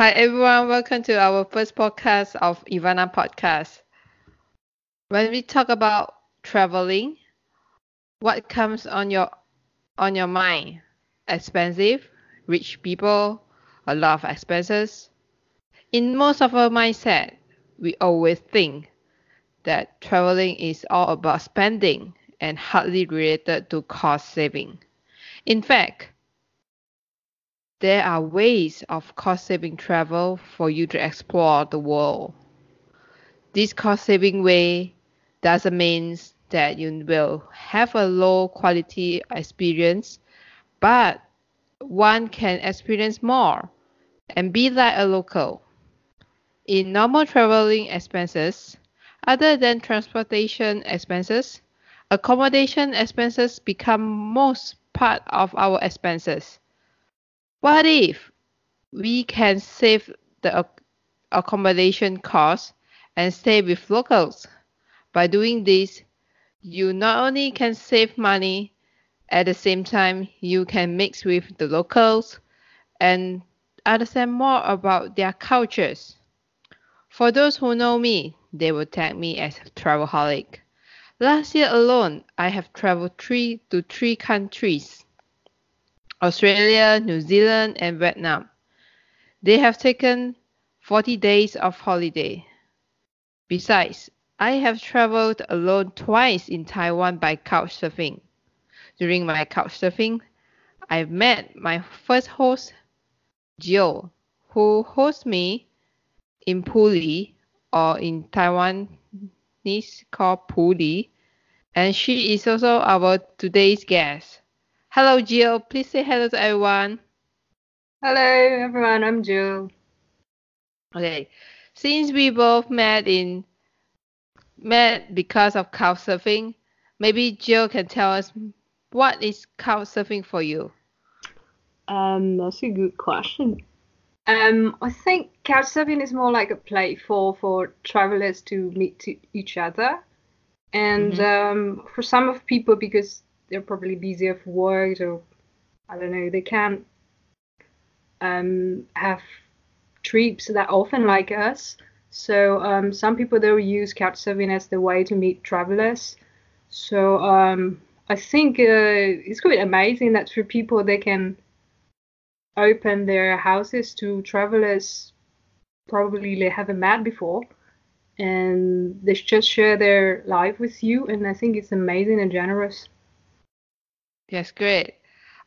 Hi everyone, welcome to our first podcast of Ivana Podcast. When we talk about traveling, what comes on your on your mind? Expensive, rich people, a lot of expenses. In most of our mindset, we always think that traveling is all about spending and hardly related to cost saving. In fact, there are ways of cost saving travel for you to explore the world. This cost saving way doesn't mean that you will have a low quality experience, but one can experience more and be like a local. In normal traveling expenses, other than transportation expenses, accommodation expenses become most part of our expenses. What if we can save the accommodation costs and stay with locals? By doing this, you not only can save money, at the same time, you can mix with the locals and understand more about their cultures. For those who know me, they will tag me as a travelholic. Last year alone, I have traveled three to three countries. Australia, New Zealand, and Vietnam. They have taken 40 days of holiday. Besides, I have traveled alone twice in Taiwan by couchsurfing. During my couchsurfing, I met my first host, Jill, who hosts me in Puli, or in Taiwanese called Puli, and she is also our today's guest. Hello, Jill. Please say hello to everyone. Hello, everyone. I'm Jill. Okay. Since we both met in met because of couchsurfing, maybe Jill can tell us what is couchsurfing for you. Um, that's a good question. Um, I think couchsurfing is more like a platform for travelers to meet to each other, and mm-hmm. um, for some of people because they're probably busy for work or I don't know, they can't um, have trips that often like us. So um, some people they'll use couchsurfing as the way to meet travelers. So um, I think uh, it's quite amazing that for people they can open their houses to travelers probably they haven't met before and they just share their life with you and I think it's amazing and generous. Yes, great.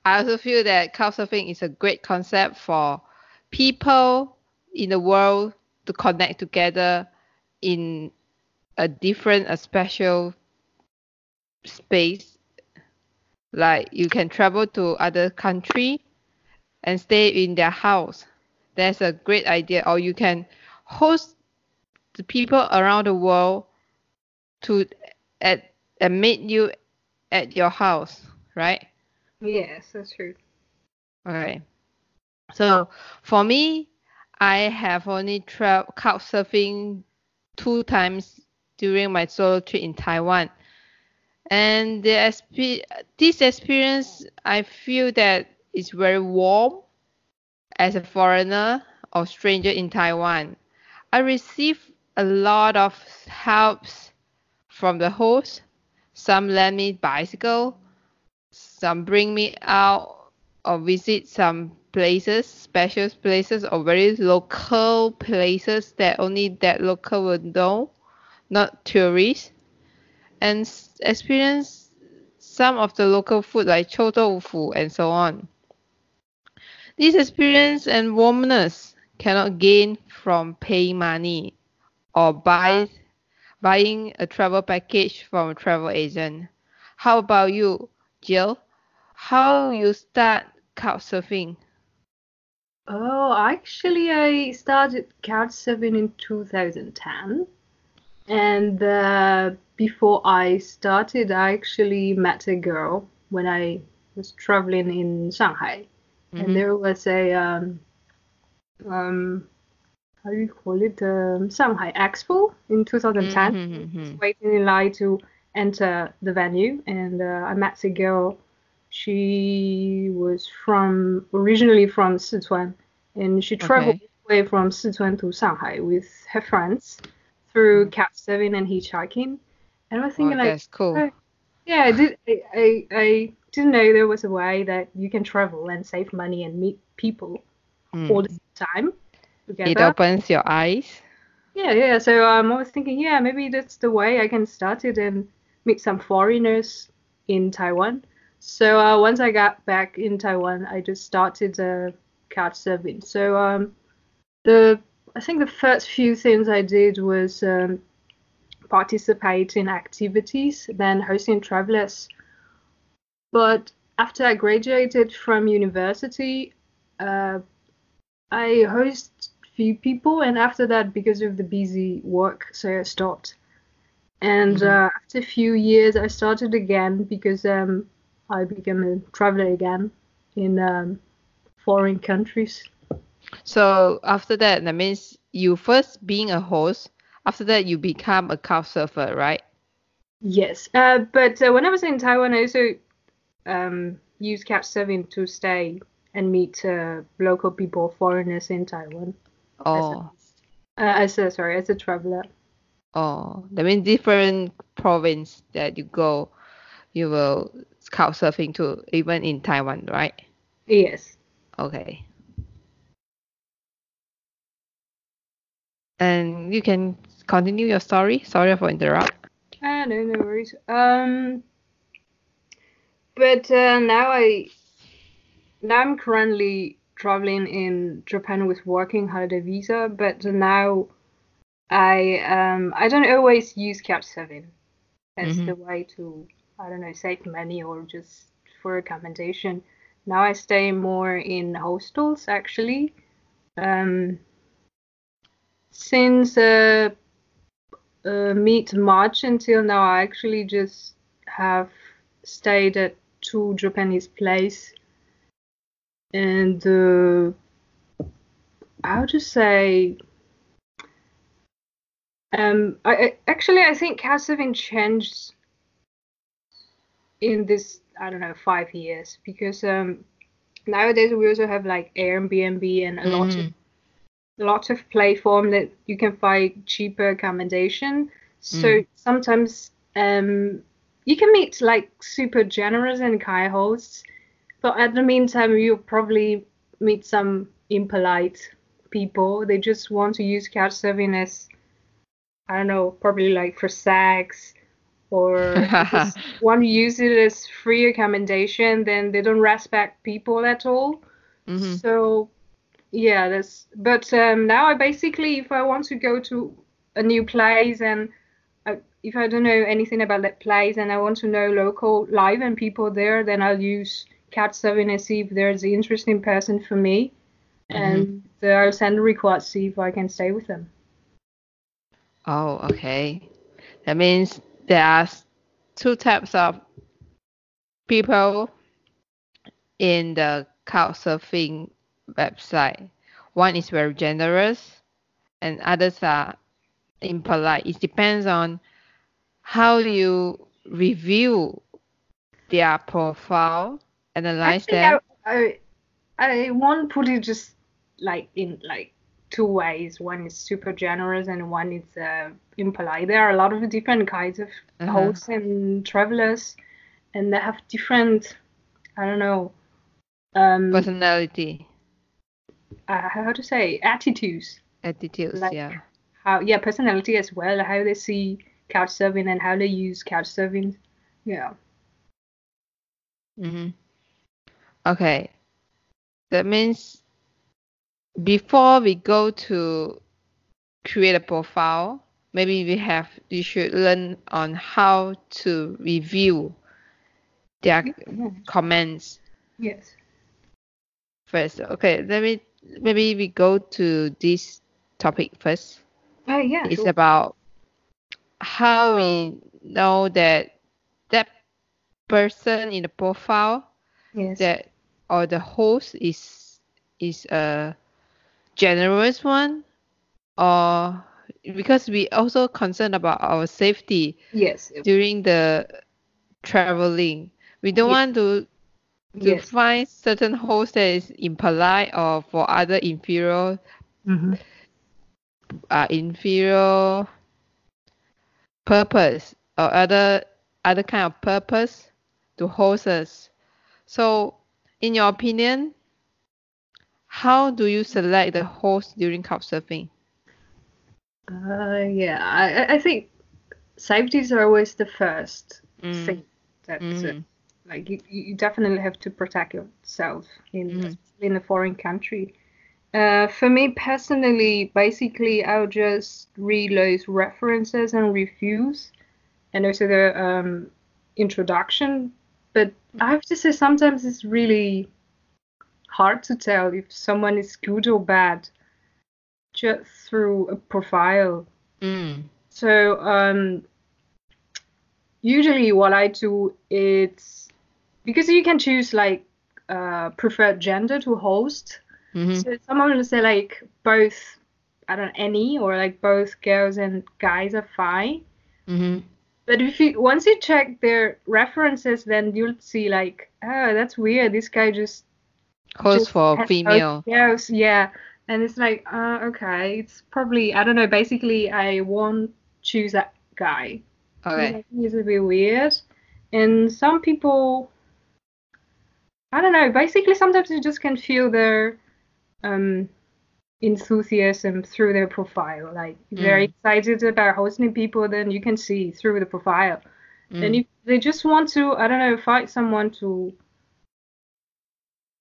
I also feel that couchsurfing is a great concept for people in the world to connect together in a different, a special space. Like you can travel to other country and stay in their house. That's a great idea. Or you can host the people around the world to at meet you at your house right? Yes, that's true. Okay. So for me, I have only traveled couch surfing two times during my solo trip in Taiwan. And the exp- this experience, I feel that it's very warm as a foreigner or stranger in Taiwan. I received a lot of helps from the host. Some lend me bicycle, some bring me out or visit some places, special places or very local places that only that local would know, not tourists, and experience some of the local food like chou tofu and so on. This experience and warmness cannot gain from paying money or buy, buying a travel package from a travel agent. How about you? Jill, how you start couchsurfing? Oh, actually, I started couchsurfing in 2010, and uh, before I started, I actually met a girl when I was traveling in Shanghai, mm-hmm. and there was a um, um, how do you call it? Um, Shanghai Expo in 2010. Mm-hmm, mm-hmm. waiting in line to enter the venue, and uh, I met a girl. She was from originally from Sichuan, and she traveled okay. way from Sichuan to Shanghai with her friends through couchsurfing and hitchhiking. And I was Oh, thinking like, that's cool. oh, yeah, I did. I, I I didn't know there was a way that you can travel and save money and meet people Mm. all the time together. It opens your eyes. Yeah, yeah. So um, I was thinking, yeah, maybe that's the way I can start it and meet some foreigners in Taiwan. So uh, once I got back in Taiwan, I just started uh, couch surfing. So um, the I think the first few things I did was um, participate in activities, then hosting travelers. But after I graduated from university, uh, I host few people, and after that, because of the busy work, so I stopped. And Mhm. uh, after a few years, I started again because um, I became a traveler again in um, foreign countries. So after that, that means you first being a host. After that, you become a couch surfer, right? Yes, uh, but uh, when I was in Taiwan, I also um, used couchsurfing to stay and meet uh, local people, foreigners in Taiwan. Oh, Uh, as a sorry, as a traveler. oh, that means different province that you go, you will couch surfing to, even in Taiwan, right? Yes. Okay. And you can continue your story. Sorry for interrupt. Ah, no, no worries. Um, but uh, now I now I'm currently traveling in Japan with working holiday visa, but now I um I don't always use couchsurfing as Mhm. the way to I don't know save money or just for accommodation. Now I stay more in hostels actually. Um, since uh, uh, mid March until now, I actually just have stayed at two Japanese places, and uh, I would just say, um, I, I actually I think couchsurfing changed in this I don't know five years because um nowadays we also have like Airbnb and a lot of Mhm. lots of platform that you can find cheaper accommodation. So Mm. sometimes um, you can meet like super generous and kind hosts, but at the meantime you'll probably meet some impolite people. They just want to use couchsurfing as I don't know, probably like for sex or just want to use it as free accommodation. Then they don't respect people at all. Mhm. So yeah, that's but um, now I basically if I want to go to a new place and I, if I don't know anything about that place and I want to know local life and people there, then I'll use Couchsurfing and see if there's an interesting person for me, and uh, I'll send a request see if I can stay with them. Oh, okay. That means there are two types of people in the couchsurfing website. One is very generous, and others are impolite. It depends on how you review their profile, analyze Actually, them. I, I I won't put it just like in like two ways. One is super generous and one is uh, impolite. There are a lot of different kinds of Uh-huh. hosts and travelers, and they have different, I don't know, um, Personality, uh, how to say, attitudes. attitudes, Like- yeah. How yeah, personality as well. How they see couch surfing and how they use couch surfing. Yeah. Mm-hmm. Okay. That means before we go to create a profile, maybe we have we should learn on how to review their Yeah. comments Yes. first. Okay, let me maybe we go to this topic first. Oh yeah. It's sure. about how we know that that person in the profile Yes. that or the host is is a generous one or because we also concerned about our safety Yes. during the traveling we don't Yes. want to to Yes. find certain host that is impolite or for other inferior Mm-hmm. uh, inferior purpose or other other kind of purpose to host us. So, in your opinion, how do you select the host during couchsurfing? Uh, yeah, I, I think safeties are always the first Mm. thing that uh, Mhm. like you, you definitely have to protect yourself in especially in a foreign country. Uh, for me personally, basically, I'll just read those references and reviews, and also the um, introduction. But I have to say, sometimes it's really hard to tell if someone is good or bad just through a profile. Mm. So um, usually what I do it's because you can choose like uh, preferred gender to host. Mhm. So someone will say like both I don't know any or like both girls and guys are fine. Mhm. But if you once you check their references, then you'll see like oh that's weird. This guy just Host just for female. girls, yeah. And it's like uh, okay, it's probably I don't know. Basically, I won't choose that guy. Okay. It's a bit weird. And some people, I don't know, basically sometimes you just can feel their um, enthusiasm through their profile. Like, if they're Mm. excited about hosting people, then you can see through the profile. And Mm. if they just want to, I don't know, find someone to,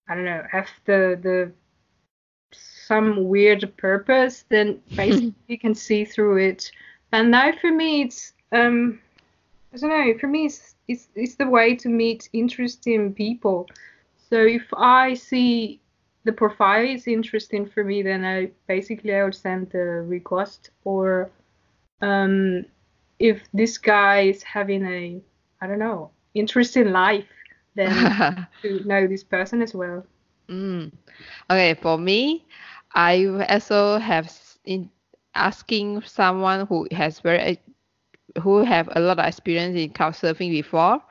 I don't know, have the, the, some weird purpose, then basically you can see through it. And now for me, it's um, I don't know. For me, it's it's it's the way to meet interesting people. So if I see the profile is interesting for me, then I basically I would send the request. Or um, if this guy is having a I don't know interesting life, then to know this person as well. Mm. Okay, for me, I also have in asking someone who has very who have a lot of experience in couchsurfing before.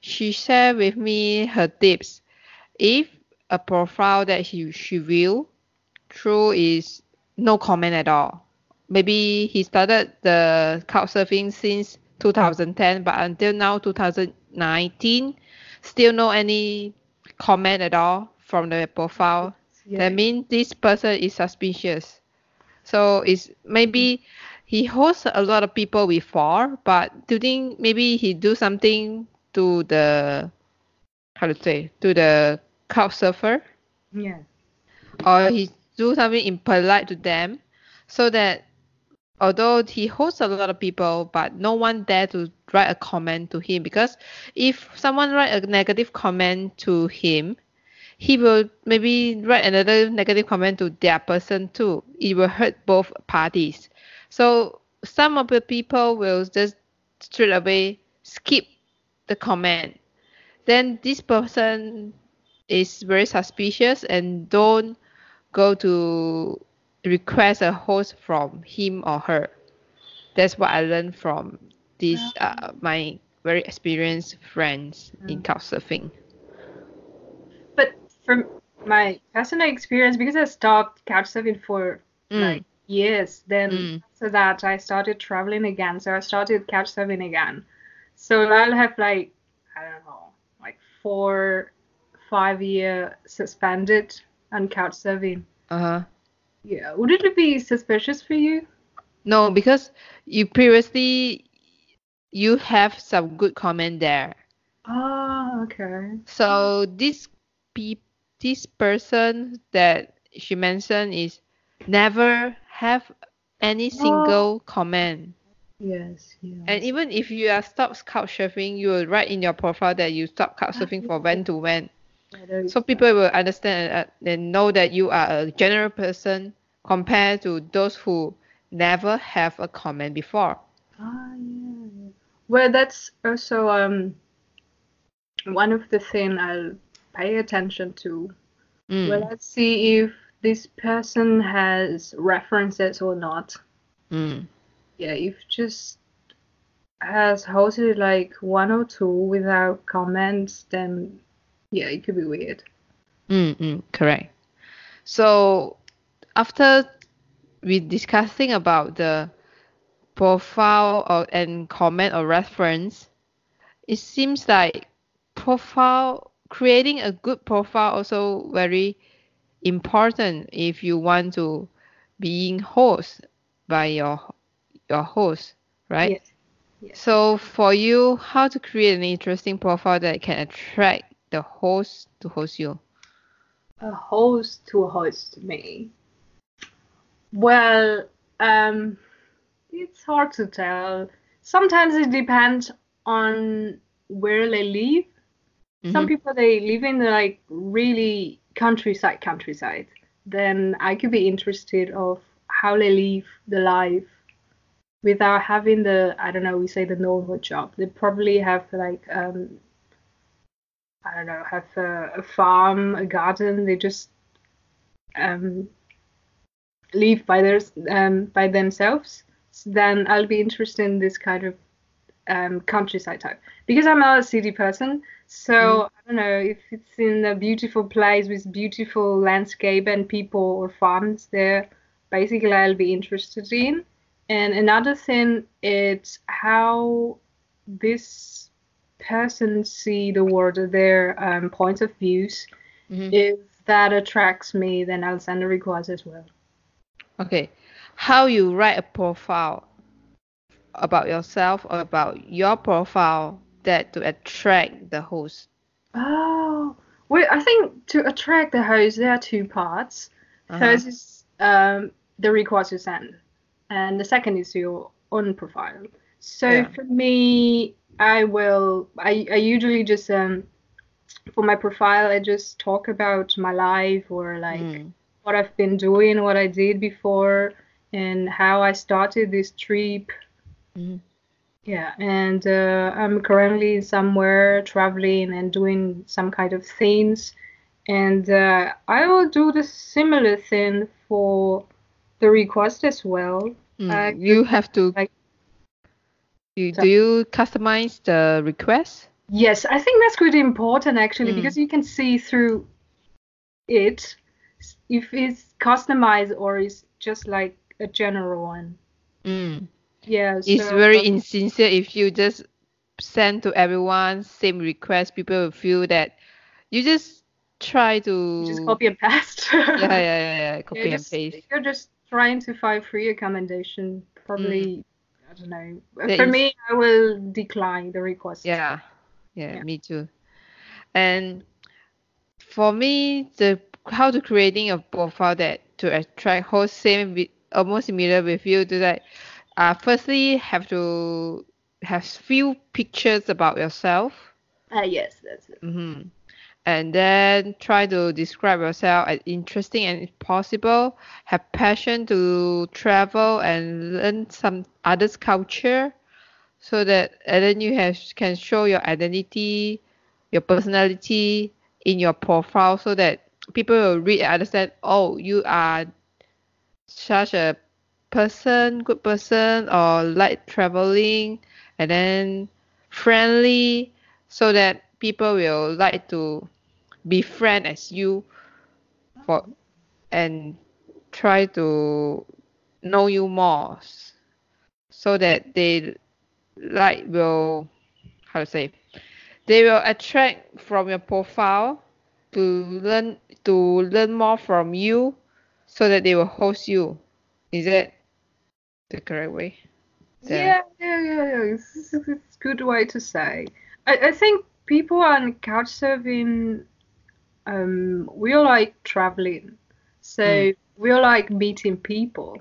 She shared with me her tips. If a profile that she she view through is no comment at all. Maybe he started the couchsurfing since 2010, but until now 2019, still no any comment at all from the profile. Yeah. That means this person is suspicious. So it's maybe he hosts a lot of people before, but do you think maybe he do something to the how to say to the couch surfer yeah. or he do something impolite to them so that although he hosts a lot of people but no one dare to write a comment to him because if someone write a negative comment to him he will maybe write another negative comment to their person too. It will hurt both parties. So some of the people will just straight away skip the comment. Then this person is very suspicious and don't go to request a host from him or her. That's what I learned from this uh, my very experienced friends in couchsurfing. But from my personal experience, because I stopped couchsurfing for Mm. like years, then Mm. after that I started traveling again. So I started couchsurfing again. So I'll have like I don't know, like four, five year suspended on couchsurfing. Uh-huh. Yeah, would it be suspicious for you? No, because you previously you have some good comment there. Oh, okay. So this pe- this person that she mentioned is never have any single comment. Yes, yeah. And even if you are stopped couchsurfing, you will write in your profile that you stopped couchsurfing for when to when. So people will understand uh, and know that you are a general person compared to those who never have a comment before. Ah, yeah. Well, that's also um one of the thing I'll pay attention to. Mm. Well, let's see if this person has references or not. Mm. Yeah, if just has hosted like one or two without comments, then yeah, it could be weird. Mm, mm, correct. So after we discussing about the profile or and comment or reference, it seems like profile creating a good profile also very important if you want to being host by your your host, right? Yes. Yes. So for you, how to create an interesting profile that can attract the host to host you? A host to host me. Well, um, it's hard to tell. Sometimes it depends on where they live. Some Mhm. people they live in the like really countryside, countryside. Then I could be interested of how they live the life without having the I don't know we say the normal job. They probably have like um I don't know have a, a farm, a garden. They just um live by their um by themselves. Then I'll be interested in this kind of um countryside type because I'm not a city person. So Mhm. I don't know if it's in a beautiful place with beautiful landscape and people or farms there. Basically, I'll be interested in. And another thing is how this person see the world, their um, points of views. Mhm. If that attracts me, then I'll send a request as well. Okay. How you write a profile about yourself or about your profile that to attract the host. Oh, well, I think to attract the host, there are two parts. Uh-huh. First is um, the request you send, and the second is your own profile. So Yeah. for me, I will. I, I usually just um for my profile, I just talk about my life or like Mm. what I've been doing, what I did before, and how I started this trip. Mhm. Yeah, and uh, I'm currently somewhere traveling and doing some kind of things, and uh, I will do the similar thing for the request as well. Mm. You have to like- you, So- do you customize the request? Yes, I think that's really important actually Mm. because you can see through it if it's customized or it's just like a general one. Mm. Yeah, It's so very insincere if you just send to everyone same request. People will feel that you just try to just copy and paste. yeah yeah yeah, yeah copy You're and just, paste. You're just trying to find free accommodation. Probably, I don't know. For me, I will decline the request. Yeah, yeah, Yeah. me too. And for me, the how to creating a profile that to attract hosts same with almost similar with you to that. Uh, firstly, have to have few pictures about yourself. Ah, yes, that's it. hmm And then try to describe yourself as interesting and if possible, have passion to travel and learn some others' culture so that and then you have can show your identity, your personality in your profile so that people will read and understand, oh, you are such a person, good person or like traveling and then friendly so that people will like to be befriend as you for and try to know you more so that they like will how to say they will attract from your profile to learn to learn more from you so that they will host you is that the correct way Yeah, yeah, yeah, yeah. It's, it's, it's a good way to say. I, I think people on couch couchsurfing, um, we all like traveling, so Mm. we all like meeting people.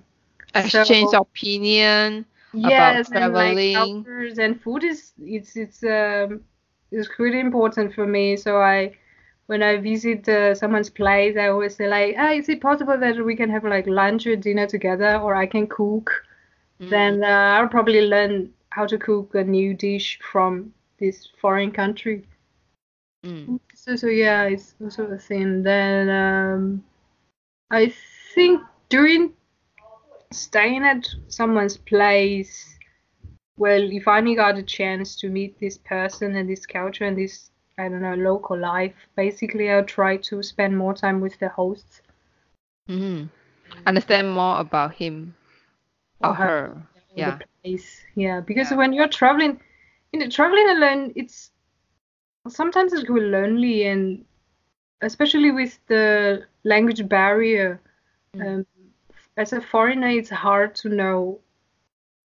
exchange So- opinion Yes, and like traveling. cultures and food is it's it's um it's really important for me. So I when I visit uh, someone's place, I always say like, ah, is it possible that we can have like lunch or dinner together, or I can cook? Mm. Then uh, I'll probably learn how to cook a new dish from this foreign country. Mm. So so yeah, it's also a thing. Then um, I think during staying at someone's place, well, you finally got a chance to meet this person and this culture and this I don't know local life. Basically, I'll try to spend more time with the hosts. Mhm. understand more about him or her. Yeah. the place. Yeah, because Yeah. when you're traveling, you know, traveling alone, it's sometimes it's really lonely, and especially with the language barrier, Mm. um, as a foreigner, it's hard to know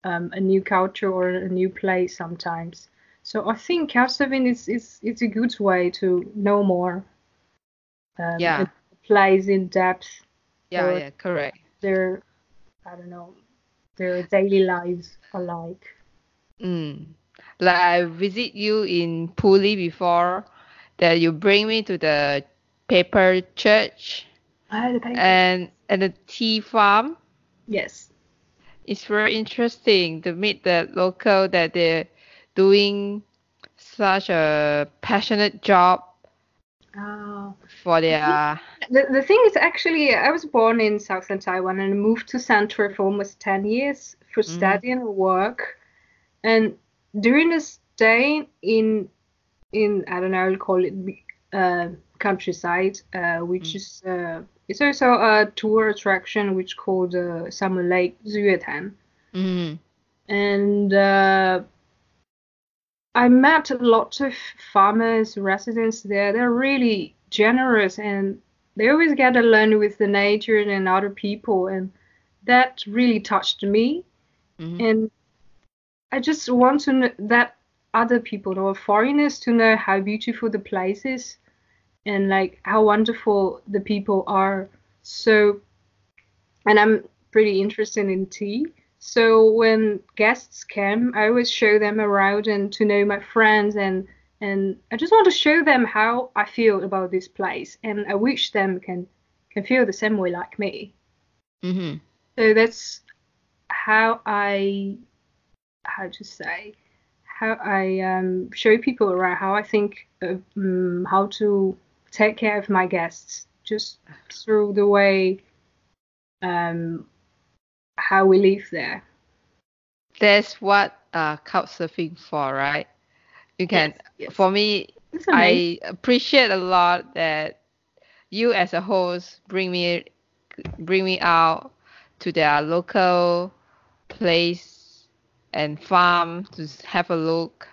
um, a new culture or a new place sometimes. So I think couchsurfing is is it's a good way to know more. Um, Yeah. a place in depth Yeah, yeah, correct. their I don't know their daily lives alike. Mm. Like I visit you in Puli before, that you bring me to the paper church Ah, the paper. and and the tea farm. yes. It's very interesting to meet the local that they're doing such a passionate job Uh, for their the, the thing is actually I was born in southern Taiwan and moved to Central for almost 10 years for Mhm. study and work. And during this stay in in I don't know I'll call it uh, countryside, uh, which Mm. is uh, it's also a tour attraction which called uh, Sun Moon Lake Riyuetan. mm, and uh, I met lots of farmers, residents there. They're really generous and they always get along with the nature and other people, and that really touched me. mhm. And I just want to know that other people or foreigners to know how beautiful the place is and like how wonderful the people are. So, and I'm pretty interested in tea. So when guests come, I always show them around and to know my friends and and I just want to show them how I feel about this place and I wish them can can feel the same way like me. Mhm. So that's how I how to say how I um, show people around how I think of, um, how to take care of my guests just through the way um, how we live there. That's what uh couchsurfing for, right? You can Yes, yes. for me I appreciate a lot that you as a host bring me bring me out to their local place and farm to have a look.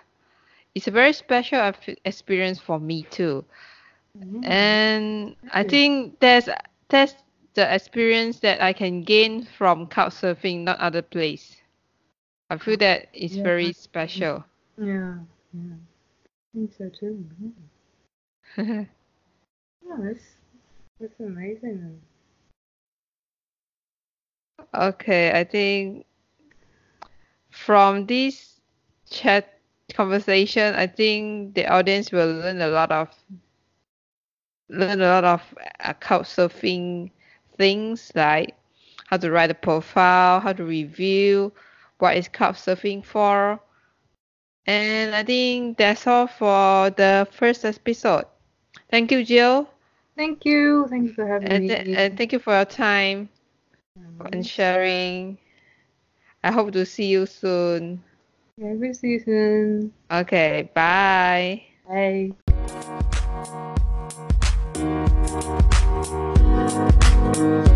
It's a very special experience for me too. Mhm. And I think that's that's the experience that I can gain from couchsurfing, not other place. I feel that it's Yeah. very special. yeah, yeah. I think so too. Yeah, yeah that's that's amazing. Okay, I think from this chat conversation, I think the audience will learn a lot of learn a lot of uh, couchsurfing things like how to write a profile, how to review, what is couchsurfing for. And I think that's all for the first episode. Thank you, Jill, Thank you. Thank you for having and, me. and thank you for your time um, and sharing. I hope to see you soon. Every season. Okay, bye. Bye. Thank you.